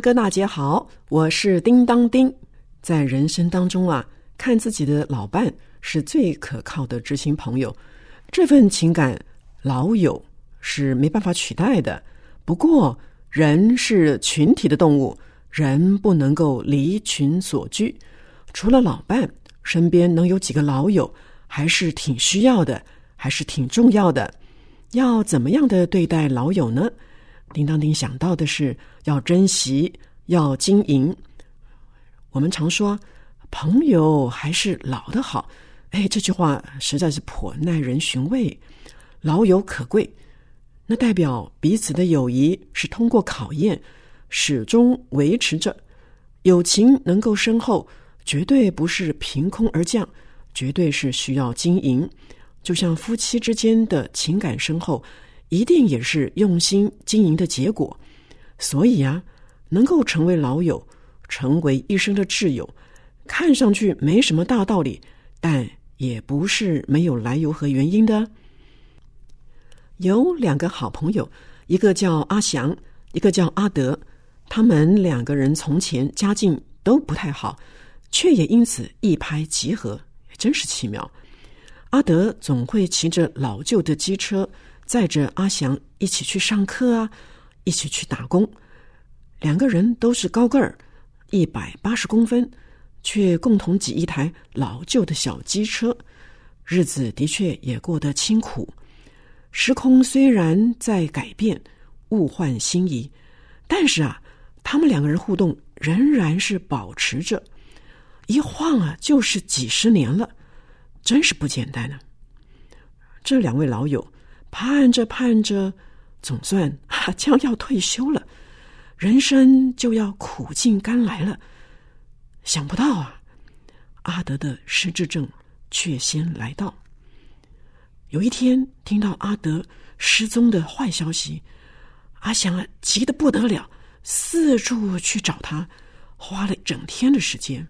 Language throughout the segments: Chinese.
哥大姐好，我是叮当叮。在人生当中啊，看自己的老伴是最可靠的知心朋友，这份情感老友是没办法取代的。不过，人是群体的动物，人不能够离群所居。除了老伴，身边能有几个老友，还是挺需要的，还是挺重要的。要怎么样的对待老友呢？叮当叮想到的是要珍惜，要经营。我们常说朋友还是老的好，哎，这句话实在是颇耐人寻味。老友可贵，那代表彼此的友谊是通过考验，始终维持着。友情能够深厚，绝对不是凭空而降，绝对是需要经营。就像夫妻之间的情感深厚。一定也是用心经营的结果，所以啊，能够成为老友，成为一生的挚友，看上去没什么大道理，但也不是没有来由和原因的。有两个好朋友，一个叫阿祥，一个叫阿德，他们两个人从前家境都不太好，却也因此一拍即合，真是奇妙。阿德总会骑着老旧的机车。载着阿祥一起去上课啊，一起去打工。两个人都是高个儿，一百八十公分，却共同挤一台老旧的小机车，日子的确也过得清苦。时空虽然在改变，物换星移，但是啊，他们两个人互动仍然是保持着，一晃啊就是几十年了，真是不简单呢。这两位老友。盼着盼着，总算将要退休了，人生就要苦尽甘来了。想不到啊，阿德的失智症却先来到。有一天听到阿德失踪的坏消息，阿祥啊急得不得了，四处去找他，花了整天的时间，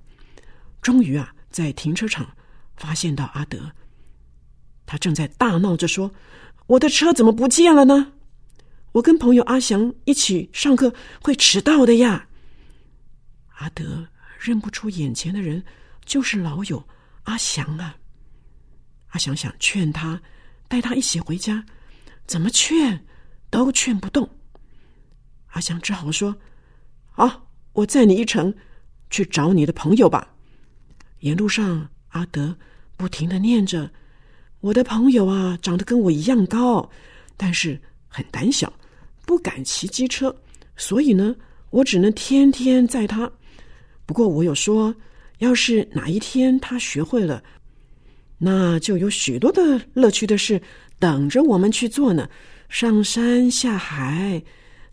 终于啊在停车场发现到阿德，他正在大闹着说。我的车怎么不见了呢？我跟朋友阿祥一起上课会迟到的呀。阿德认不出眼前的人就是老友阿祥啊。阿祥想劝他带他一起回家，怎么劝都劝不动。阿祥只好说：“好，我载你一程去找你的朋友吧。”沿路上，阿德不停的念着。我的朋友啊，长得跟我一样高，但是很胆小，不敢骑机车，所以呢，我只能天天载他。不过我有说，要是哪一天他学会了，那就有许多的乐趣的事等着我们去做呢。上山下海，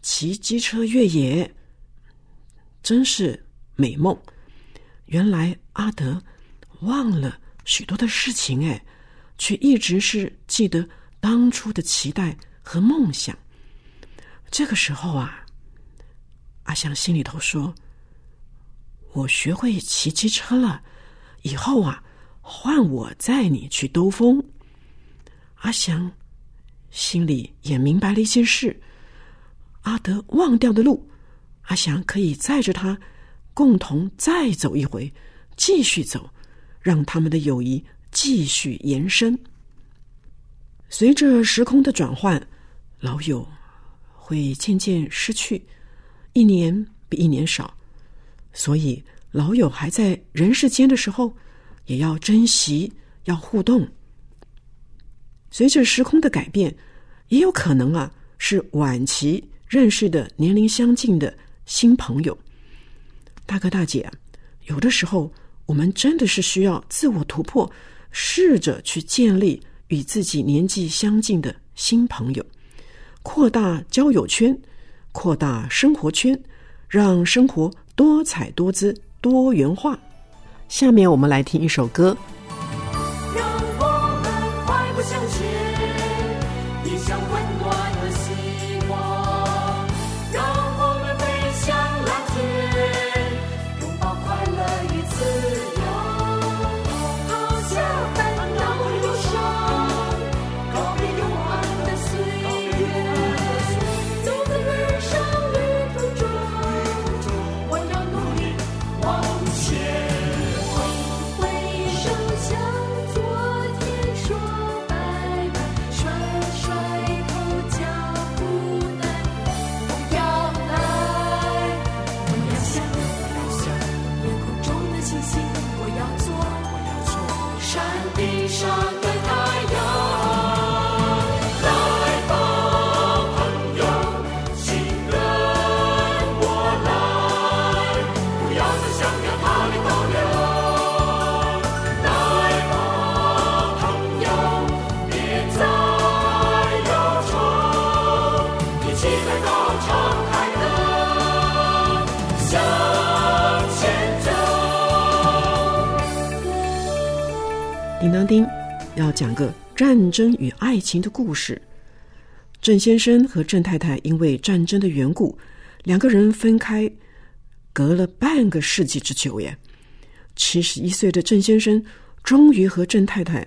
骑机车越野，真是美梦。原来阿德忘了许多的事情，哎。却一直是记得当初的期待和梦想。这个时候啊，阿祥心里头说：“我学会骑机车了，以后啊，换我载你去兜风。”阿祥心里也明白了一件事：阿德忘掉的路，阿祥可以载着他共同再走一回，继续走，让他们的友谊。继续延伸。随着时空的转换，老友会渐渐失去，一年比一年少。所以，老友还在人世间的时候，也要珍惜，要互动。随着时空的改变，也有可能啊，是晚期认识的年龄相近的新朋友。大哥大姐，有的时候我们真的是需要自我突破。试着去建立与自己年纪相近的新朋友，扩大交友圈，扩大生活圈，让生活多彩多姿、多元化。下面我们来听一首歌。叮当叮，要讲个战争与爱情的故事。郑先生和郑太太因为战争的缘故，两个人分开，隔了半个世纪之久耶。七十一岁的郑先生终于和郑太太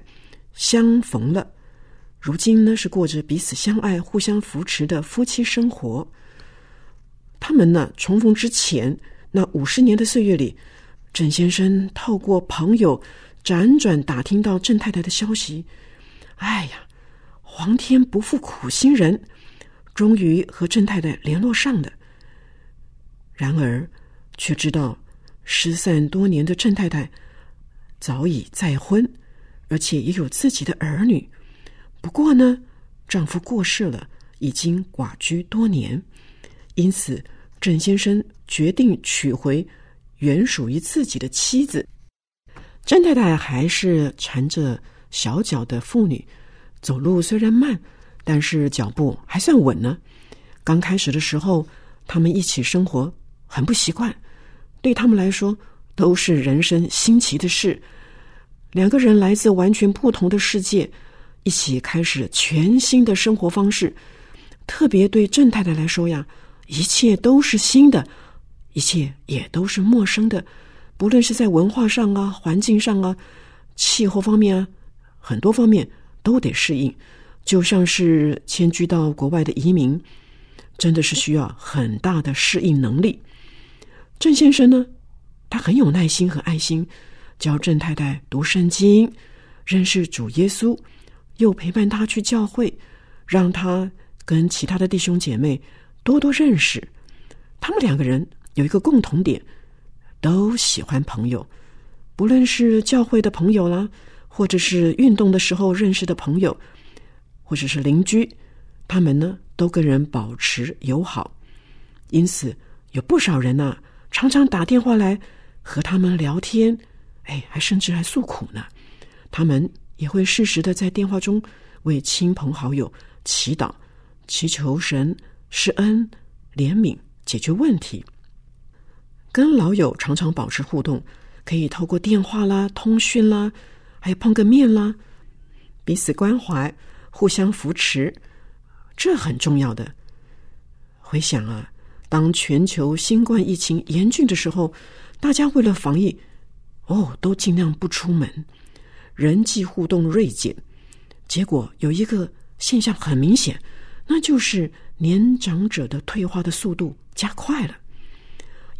相逢了，如今呢是过着彼此相爱、互相扶持的夫妻生活。他们呢重逢之前那五十年的岁月里，郑先生透过朋友辗转打听到郑太太的消息。哎呀，皇天不负苦心人，终于和郑太太联络上了。然而，却知道失散多年的郑太太早已再婚，而且也有自己的儿女。不过呢，丈夫过世了，已经寡居多年，因此郑先生决定娶回原属于自己的妻子。郑太太还是缠着小脚的妇女，走路虽然慢，但是脚步还算稳呢。刚开始的时候，他们一起生活很不习惯，对他们来说都是人生新奇的事。两个人来自完全不同的世界，一起开始全新的生活方式。特别对郑太太来说呀，一切都是新的，一切也都是陌生的。不论是在文化上啊、环境上啊、气候方面啊，很多方面都得适应。就像是迁居到国外的移民，真的是需要很大的适应能力。郑先生呢，他很有耐心和爱心，教郑太太读圣经，认识主耶稣，又陪伴她去教会，让她跟其他的弟兄姐妹多多认识。他们两个人有一个共同点。都喜欢朋友，不论是教会的朋友啦，或者是运动的时候认识的朋友，或者是邻居，他们呢都跟人保持友好。因此，有不少人呐、常常打电话来和他们聊天，哎，还甚至还诉苦呢。他们也会适时的在电话中为亲朋好友祈祷，祈求神施恩、怜悯，解决问题。跟老友常常保持互动，可以透过电话啦、通讯啦，还有碰个面啦，彼此关怀、互相扶持，这很重要的。回想啊，当全球新冠疫情严峻的时候，大家为了防疫，哦，都尽量不出门，人际互动锐减。结果有一个现象很明显，那就是年长者的退化的速度加快了。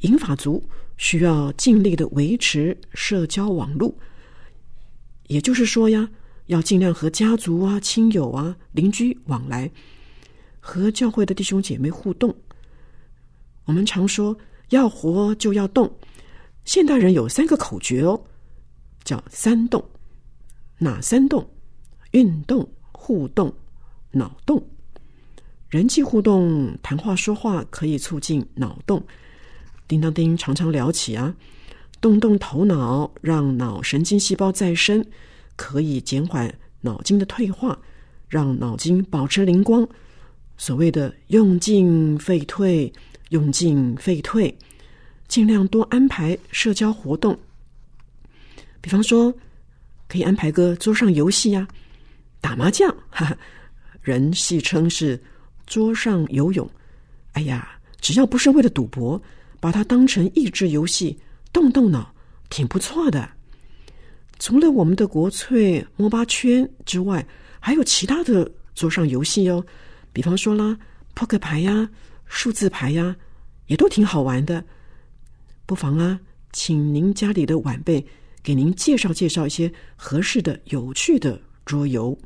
银发族需要尽力的维持社交网络，也就是说呀，要尽量和家族啊、亲友啊、邻居往来，和教会的弟兄姐妹互动。我们常说要活就要动，现代人有三个口诀哦，叫三动。哪三动？运动、互动、脑动。人际互动、谈话说话可以促进脑动。叮当叮常常聊起啊，动动头脑，让脑神经细胞再生，可以减缓脑筋的退化，让脑筋保持灵光。所谓的用进废退，用进废退，尽量多安排社交活动。比方说，可以安排个桌上游戏呀，打麻将，哈哈，人戏称是桌上游泳。哎呀，只要不是为了赌博，把它当成益智游戏，动动脑，挺不错的。除了我们的国粹摸八圈之外，还有其他的桌上游戏哦。比方说啦，扑克牌呀、数字牌呀，也都挺好玩的。不妨啊，请您家里的晚辈给您介绍介绍一些合适的、有趣的桌游。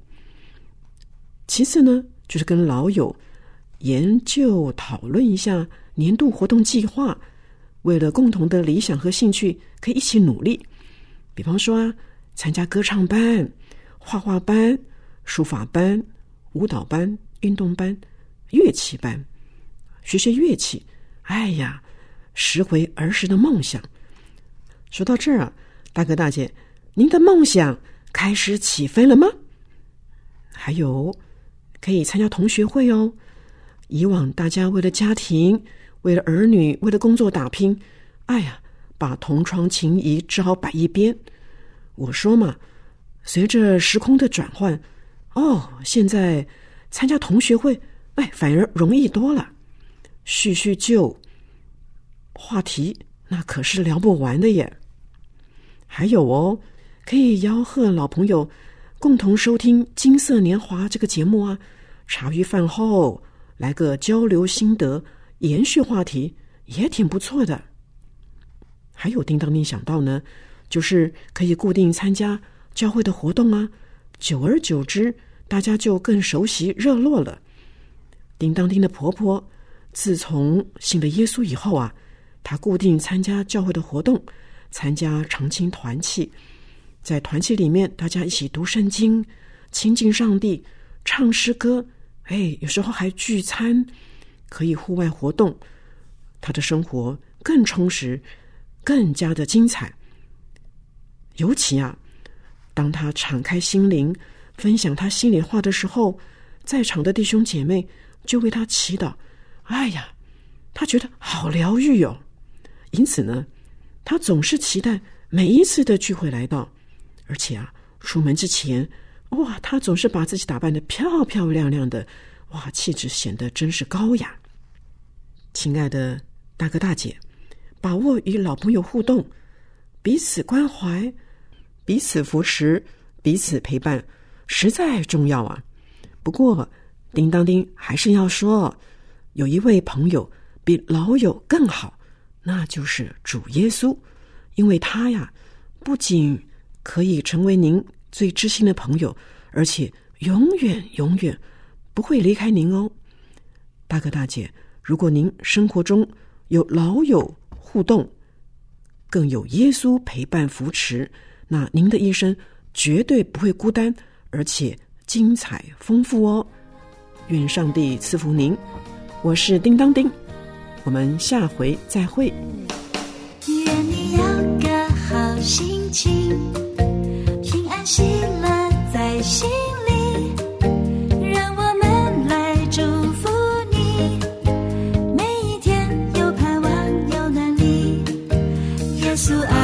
其次呢，就是跟老友研究讨论一下年度活动计划。为了共同的理想和兴趣，可以一起努力。比方说啊，参加歌唱班、画画班、书法班、舞蹈班。运动班、乐器班，学学乐器。哎呀，拾回儿时的梦想。说到这儿啊，大哥大姐，您的梦想开始起飞了吗？还有，可以参加同学会哦。以往大家为了家庭、为了儿女、为了工作打拼，哎呀，把同窗情谊只好摆一边。我说嘛，随着时空的转换，哦，现在。参加同学会，哎，反而容易多了。叙叙旧，话题那可是聊不完的耶。还有哦，可以吆喝老朋友共同收听《金色年华》这个节目啊。茶余饭后来个交流心得，延续话题也挺不错的。还有叮当叮想到呢，就是可以固定参加教会的活动啊。久而久之。大家就更熟悉热络了。叮当叮的婆婆自从信了耶稣以后啊，她固定参加教会的活动，参加常青团契，在团契里面，大家一起读圣经、亲近上帝、唱诗歌，哎，有时候还聚餐，可以户外活动。他的生活更充实，更加的精彩。尤其啊，当他敞开心灵。分享他心里话的时候，在场的弟兄姐妹就为他祈祷。哎呀，他觉得好疗愈哦。因此呢，他总是期待每一次的聚会来到。而且啊，出门之前，哇，他总是把自己打扮的漂漂亮亮的，哇，气质显得真是高雅。亲爱的大哥大姐，把握与老朋友互动，彼此关怀，彼此扶持，彼此陪伴。实在重要啊！不过，叮当叮还是要说，有一位朋友比老友更好，那就是主耶稣，因为他呀，不仅可以成为您最知心的朋友，而且永远永远不会离开您哦。大哥大姐，如果您生活中有老友互动，更有耶稣陪伴扶持，那您的一生绝对不会孤单，而且精彩丰富哦。愿上帝赐福您，我是叮当丁，我们下回再会。愿你有个好心情。平安喜乐在心。告诉爱。